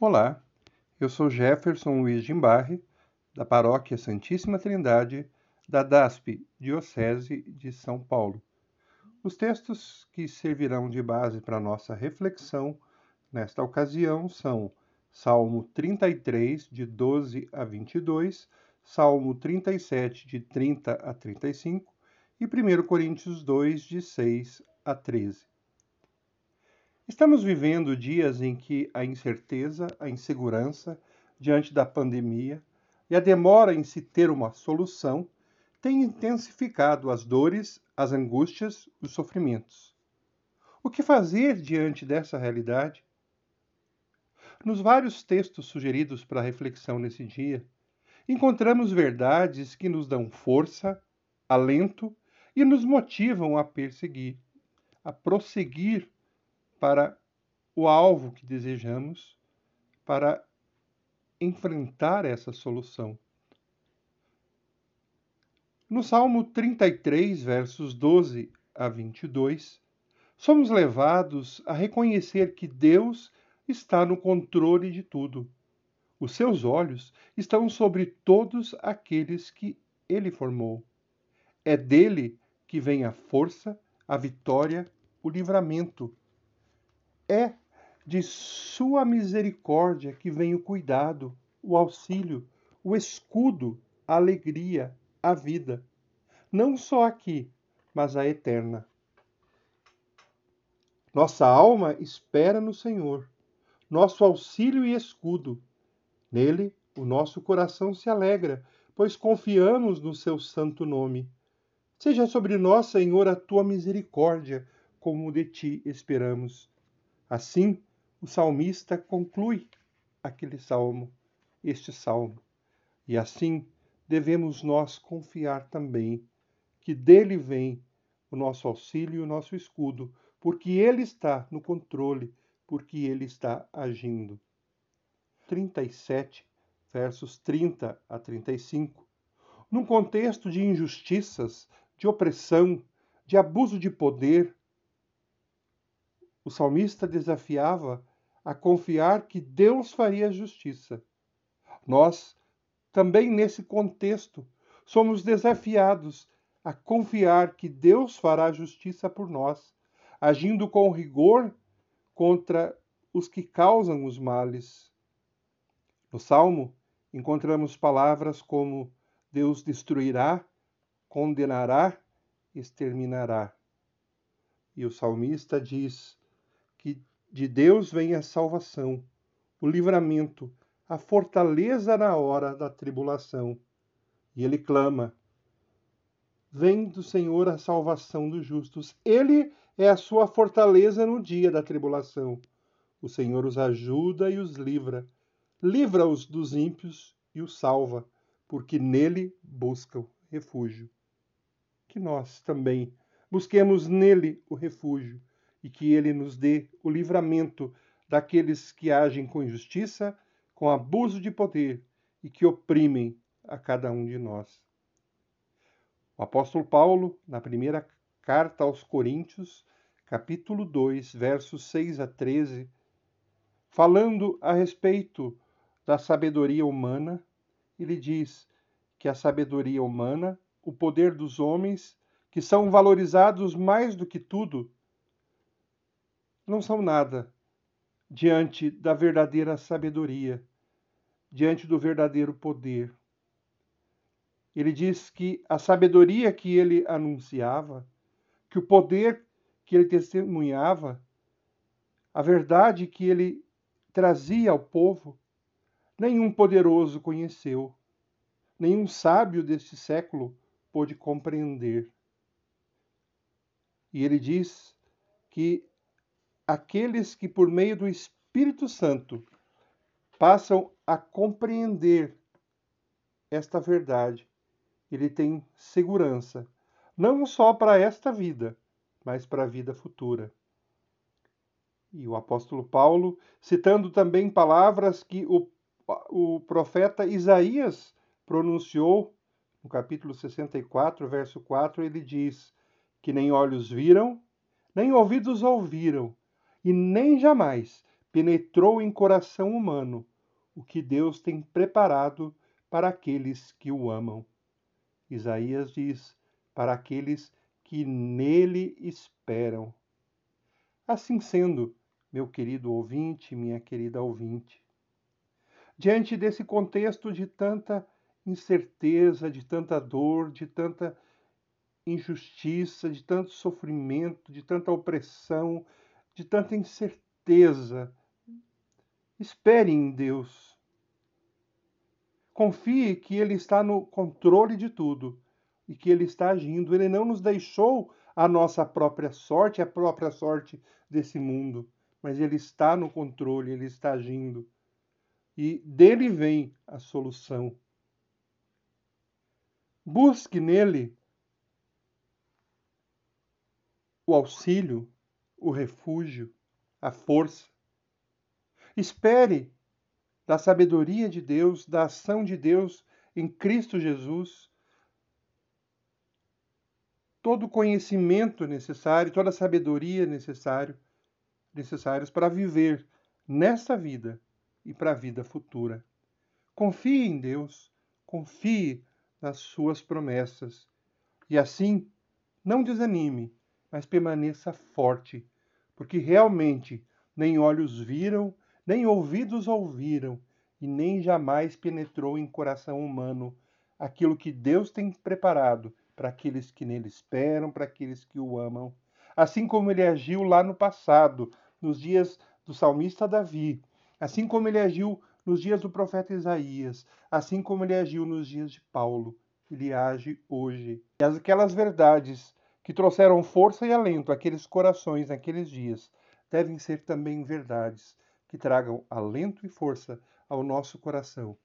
Olá, eu sou Jefferson Luiz Gimbarre, da Paróquia Santíssima Trindade, da DASP, Diocese de São Paulo. Os textos que servirão de base para nossa reflexão nesta ocasião são Salmo 33, de 12 a 22, Salmo 37, de 30 a 35 e 1 Coríntios 2, de 6 a 13. Estamos vivendo dias em que a incerteza, a insegurança diante da pandemia e a demora em se ter uma solução têm intensificado as dores, as angústias, os sofrimentos. O que fazer diante dessa realidade? Nos vários textos sugeridos para reflexão nesse dia, encontramos verdades que nos dão força, alento e nos motivam a perseguir, a prosseguir para o alvo que desejamos, para enfrentar essa solução. No Salmo 33, versos 12 a 22, somos levados a reconhecer que Deus está no controle de tudo. Os seus olhos estão sobre todos aqueles que ele formou. É dele que vem a força, a vitória, o livramento é de sua misericórdia que vem o cuidado, o auxílio, o escudo, a alegria, a vida. Não só aqui, mas a eterna. Nossa alma espera no Senhor, nosso auxílio e escudo. Nele, o nosso coração se alegra, pois confiamos no seu santo nome. Seja sobre nós, Senhor, a tua misericórdia, como de ti esperamos. Assim, o salmista conclui aquele salmo, este salmo. E assim devemos nós confiar também que dele vem o nosso auxílio e o nosso escudo, porque ele está no controle, porque ele está agindo. 37, versos 30 a 35. Num contexto de injustiças, de opressão, de abuso de poder, o salmista desafiava a confiar que Deus faria justiça. Nós, também nesse contexto, somos desafiados a confiar que Deus fará justiça por nós, agindo com rigor contra os que causam os males. No Salmo, encontramos palavras como Deus destruirá, condenará, exterminará. E o salmista diz: que de Deus vem a salvação, o livramento, a fortaleza na hora da tribulação. E ele clama: Vem do Senhor a salvação dos justos. Ele é a sua fortaleza no dia da tribulação. O Senhor os ajuda e os livra. Livra-os dos ímpios e os salva, porque nele buscam refúgio. Que nós também busquemos nele o refúgio e que ele nos dê o livramento daqueles que agem com injustiça, com abuso de poder e que oprimem a cada um de nós. O apóstolo Paulo, na primeira carta aos Coríntios, capítulo 2, versos 6 a 13, falando a respeito da sabedoria humana, ele diz que a sabedoria humana, o poder dos homens, que são valorizados mais do que tudo, não são nada diante da verdadeira sabedoria, diante do verdadeiro poder. Ele diz que a sabedoria que ele anunciava, que o poder que ele testemunhava, a verdade que ele trazia ao povo, nenhum poderoso conheceu, nenhum sábio deste século pôde compreender. E ele diz que aqueles que, por meio do Espírito Santo, passam a compreender esta verdade, ele tem segurança, não só para esta vida, mas para a vida futura. E o apóstolo Paulo, citando também palavras que o, o profeta Isaías pronunciou, no capítulo 64, verso 4, ele diz: Que nem olhos viram, nem ouvidos ouviram, e nem jamais penetrou em coração humano o que Deus tem preparado para aqueles que o amam. Isaías diz: para aqueles que nele esperam. Assim sendo, meu querido ouvinte, minha querida ouvinte, diante desse contexto de tanta incerteza, de tanta dor, de tanta injustiça, de tanto sofrimento, de tanta opressão, de tanta incerteza. Espere em Deus. Confie que Ele está no controle de tudo e que Ele está agindo. Ele não nos deixou a nossa própria sorte, a própria sorte desse mundo, mas Ele está no controle, Ele está agindo. E dele vem a solução. Busque nele o auxílio, o refúgio, a força. Espere da sabedoria de Deus, da ação de Deus em Cristo Jesus, todo o conhecimento necessário, toda a sabedoria necessário, necessários para viver nesta vida e para a vida futura. Confie em Deus, confie nas suas promessas e assim não desanime, mas permaneça forte, porque realmente nem olhos viram, nem ouvidos ouviram, e nem jamais penetrou em coração humano aquilo que Deus tem preparado para aqueles que nele esperam, para aqueles que o amam. Assim como ele agiu lá no passado, nos dias do salmista Davi, assim como ele agiu nos dias do profeta Isaías, assim como ele agiu nos dias de Paulo, ele age hoje. E aquelas verdades que trouxeram força e alento àqueles corações naqueles dias devem ser também verdades que tragam alento e força ao nosso coração.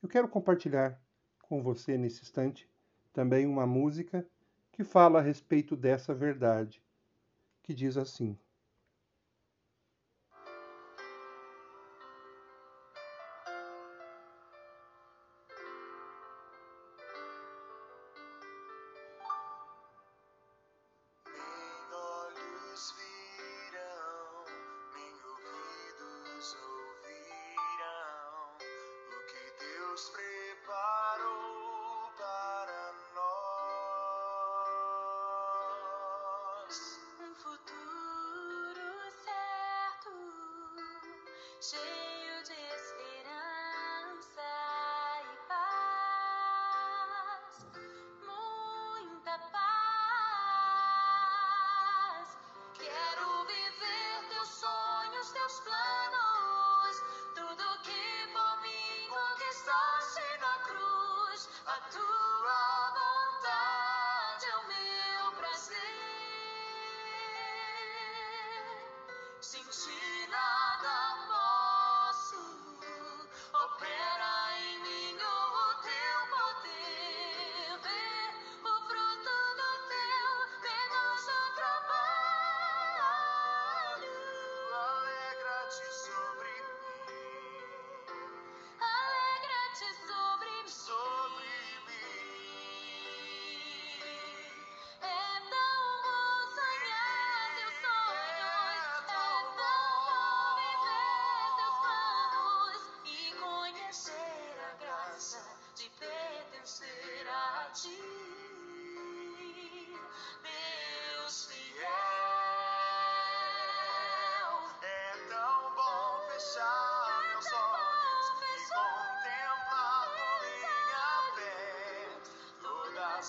Eu quero compartilhar com você nesse instante também uma música que fala a respeito dessa verdade, que diz assim: Deus preparou para nós um futuro certo. Cheio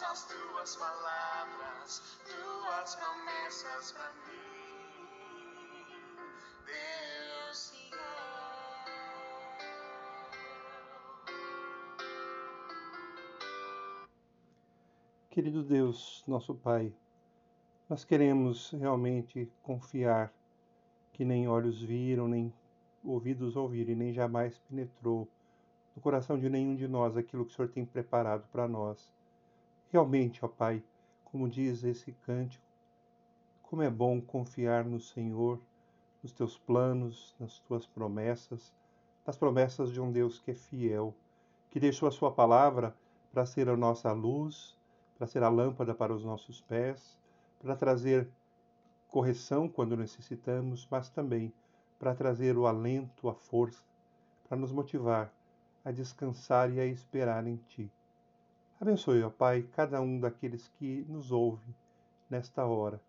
as tuas palavras, tuas promessas para mim, Deus fiel. Querido Deus, nosso Pai, nós queremos realmente confiar que nem olhos viram, nem ouvidos ouviram, e nem jamais penetrou no coração de nenhum de nós aquilo que o Senhor tem preparado para nós. Realmente, ó Pai, como diz esse cântico, como é bom confiar no Senhor, nos teus planos, nas tuas promessas, nas promessas de um Deus que é fiel, que deixou a sua palavra para ser a nossa luz, para ser a lâmpada para os nossos pés, para trazer correção quando necessitamos, mas também para trazer o alento, a força, para nos motivar a descansar e a esperar em Ti. Abençoe, ó Pai, cada um daqueles que nos ouve nesta hora,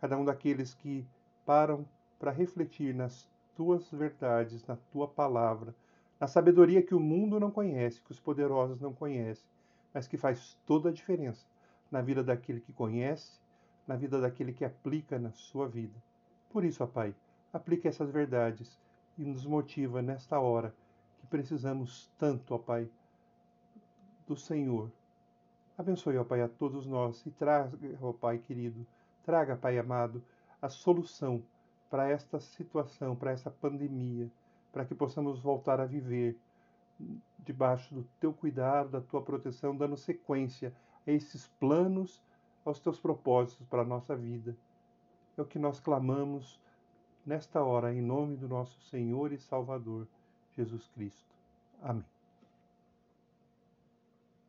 cada um daqueles que param para refletir nas Tuas verdades, na Tua palavra, na sabedoria que o mundo não conhece, que os poderosos não conhecem, mas que faz toda a diferença na vida daquele que conhece, na vida daquele que aplica na sua vida. Por isso, ó Pai, aplique essas verdades e nos motiva nesta hora que precisamos tanto, ó Pai, do Senhor. Abençoe, ó Pai, a todos nós e traga, ó Pai querido, traga, Pai amado, a solução para esta situação, para essa pandemia, para que possamos voltar a viver debaixo do teu cuidado, da tua proteção, dando sequência a esses planos, aos teus propósitos para a nossa vida. É o que nós clamamos nesta hora, em nome do nosso Senhor e Salvador, Jesus Cristo. Amém.